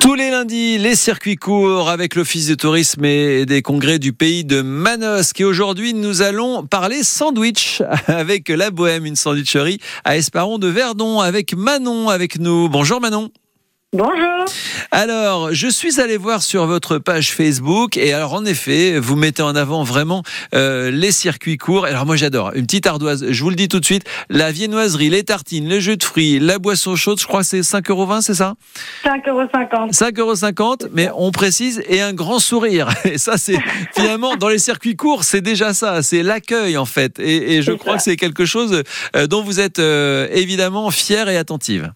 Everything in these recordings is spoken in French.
Tous les lundis, les circuits courts avec l'Office de tourisme et des congrès du pays de Manosque. Et aujourd'hui, nous allons parler sandwich avec la Bohème, une sandwicherie à Esparon de Verdon, avec Manon avec nous. Bonjour Manon. Bonjour. Alors, je suis allé voir sur votre page Facebook et alors en effet, vous mettez en avant vraiment euh, les circuits courts. Alors moi j'adore, une petite ardoise, je vous le dis tout de suite, la viennoiserie, les tartines, le jus de fruits, la boisson chaude, je crois que c'est 5,20 euros, c'est ça? 5,50 euros. 5,50 euros, mais on précise, et un grand sourire. Et ça, c'est finalement, dans les circuits courts, c'est déjà ça, c'est l'accueil en fait. Et, et je crois ça. que c'est quelque chose euh, dont vous êtes euh, évidemment fière et attentive.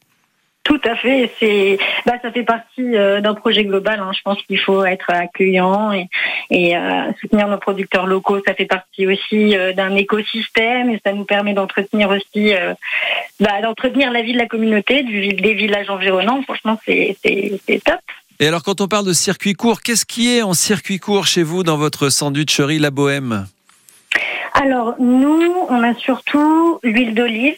Tout à fait. C'est, bah, ça fait partie euh, d'un projet global. hein. Je pense qu'il faut être accueillant et, et euh, soutenir nos producteurs locaux. Ça fait partie aussi euh, d'un écosystème et ça nous permet d'entretenir aussi, euh, bah, d'entretenir la vie de la communauté, du, des villages environnants. Franchement, c'est, c'est, c'est top. Et alors, quand on parle de circuit court, qu'est-ce qui est en circuit court chez vous dans votre sandwicherie La Bohème? Alors, nous, on a surtout l'huile d'olive.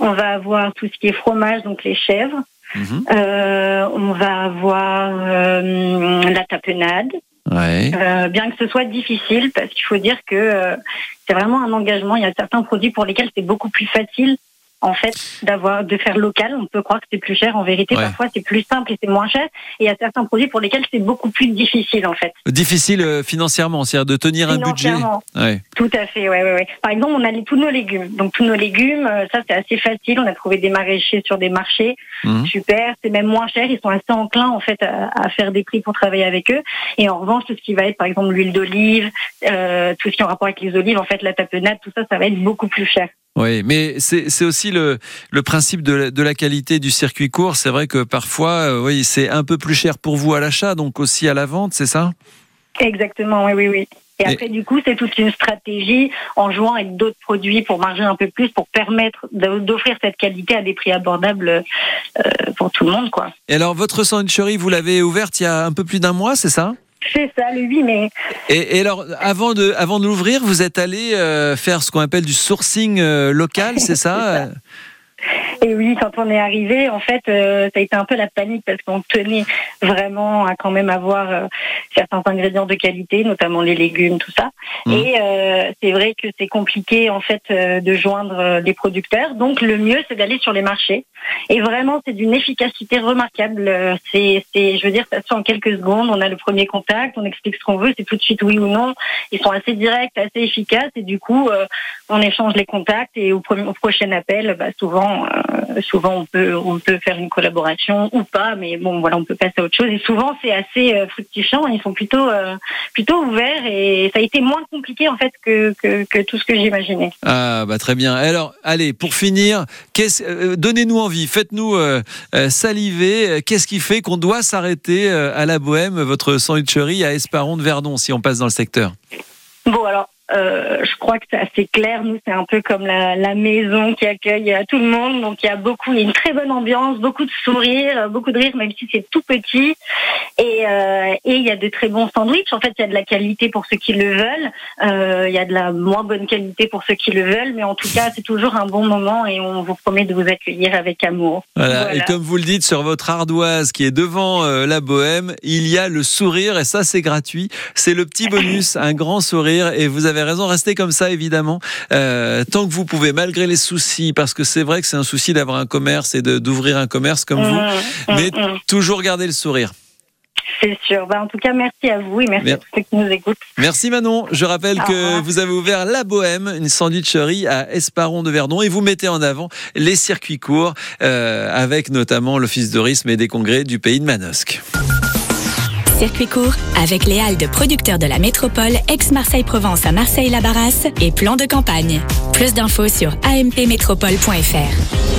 On va avoir tout ce qui est fromage, donc les chèvres. Mhm. Euh, on va avoir euh, la tapenade. Ouais. Euh, bien que ce soit difficile, parce qu'il faut dire que euh, c'est vraiment un engagement. Il y a certains produits pour lesquels c'est beaucoup plus facile, en fait, d'avoir de faire local. On peut croire que c'est plus cher. En vérité, Ouais. parfois c'est plus simple et c'est moins cher. Et il y a certains produits pour lesquels c'est beaucoup plus difficile, en fait. Difficile euh, financièrement, c'est-à-dire de tenir un budget. Ouais. Tout à fait, ouais, ouais, ouais. Par exemple, on a les, tous nos légumes. Donc tous nos légumes, euh, ça c'est assez facile. On a trouvé des maraîchers sur des marchés, Mhm. super. C'est même moins cher. Ils sont assez enclins en fait à, à faire des prix pour travailler avec eux. Et en revanche, tout ce qui va être, par exemple, l'huile d'olive, euh, tout ce qui est en rapport avec les olives, en fait, la tapenade, tout ça, ça va être beaucoup plus cher. Oui, mais c'est c'est aussi le, le principe de la, de la qualité du circuit court. C'est vrai que parfois, euh, oui, c'est un peu plus cher pour vous à l'achat, donc aussi à la vente, c'est ça? Exactement, oui, oui, oui. Et Et- après, du coup, c'est toute une stratégie en jouant avec d'autres produits pour marger un peu plus, pour permettre d'offrir cette qualité à des prix abordables euh, pour tout le monde, quoi. Et alors, votre sandwicherie, vous l'avez ouverte il y a un peu plus d'un mois, c'est ça? C'est ça, le 8 mai. et, et alors, avant de, avant de l'ouvrir, vous êtes allé euh, faire ce qu'on appelle du sourcing euh, local, c'est ça Et oui, quand on est arrivé, en fait, euh, ça a été un peu la panique parce qu'on tenait vraiment à quand même avoir euh, certains ingrédients de qualité, notamment les légumes, tout ça. Mhm. Et euh, c'est vrai que c'est compliqué en fait euh, de joindre euh, les producteurs. Donc le mieux, c'est d'aller sur les marchés. Et vraiment, c'est d'une efficacité remarquable. Euh, C'est, je veux dire, ça se fait en quelques secondes. On a le premier contact, on explique ce qu'on veut, c'est tout de suite oui ou non. Ils sont assez directs, assez efficaces, et du coup, euh, on échange les contacts. Et au prochain appel, bah, souvent, euh, souvent on peut, on peut faire une collaboration ou pas, mais bon, voilà, on peut passer à autre chose. Et souvent, c'est assez euh, fructifiant. Ils sont plutôt, euh, plutôt ouverts, et ça a été moins compliqué en fait que, que, que tout ce que j'imaginais. Ah, bah très bien. Alors, allez, pour finir, euh, donnez-nous envie, faites-nous euh, euh, saliver. Qu'est-ce qui fait qu'on doit s'arrêter à la Bohème, votre sandwicherie à Esparon de Verdon, si on passe dans le secteur? Bon, alors, euh, je crois que c'est assez clair. Nous, c'est un peu comme la, la maison qui accueille euh, tout le monde. Donc, il y a beaucoup, il y a une très bonne ambiance, beaucoup de sourires, euh, beaucoup de rire, même si c'est tout petit. Et, euh, et il y a de très bons sandwichs. En fait, il y a de la qualité pour ceux qui le veulent. Euh, il y a de la moins bonne qualité pour ceux qui le veulent. Mais en tout cas, c'est toujours un bon moment et on vous promet de vous accueillir avec amour. Voilà. Voilà. Et comme vous le dites sur votre ardoise qui est devant la Bohème, il y a le sourire et ça c'est gratuit. C'est le petit bonus, un grand sourire. Et vous avez raison, restez comme ça évidemment, euh, tant que vous pouvez, malgré les soucis, parce que c'est vrai que c'est un souci d'avoir un commerce et d'ouvrir un commerce comme vous. Mmh, mmh, Mais mmh. toujours garder le sourire. C'est sûr. Bah, en tout cas, merci à vous et merci à tous ceux qui nous écoutent. Merci Manon. Je rappelle Au que revoir. vous avez ouvert La Bohème, une sandwicherie à Esparon de Verdon, et vous mettez en avant les circuits courts, euh, avec notamment l'Office de tourisme et des congrès du pays de Manosque. Circuit court avec les halles de producteurs de la métropole ex-Marseille-Provence à Marseille-Labarras et plan de campagne. Plus d'infos sur ampmétropole.fr.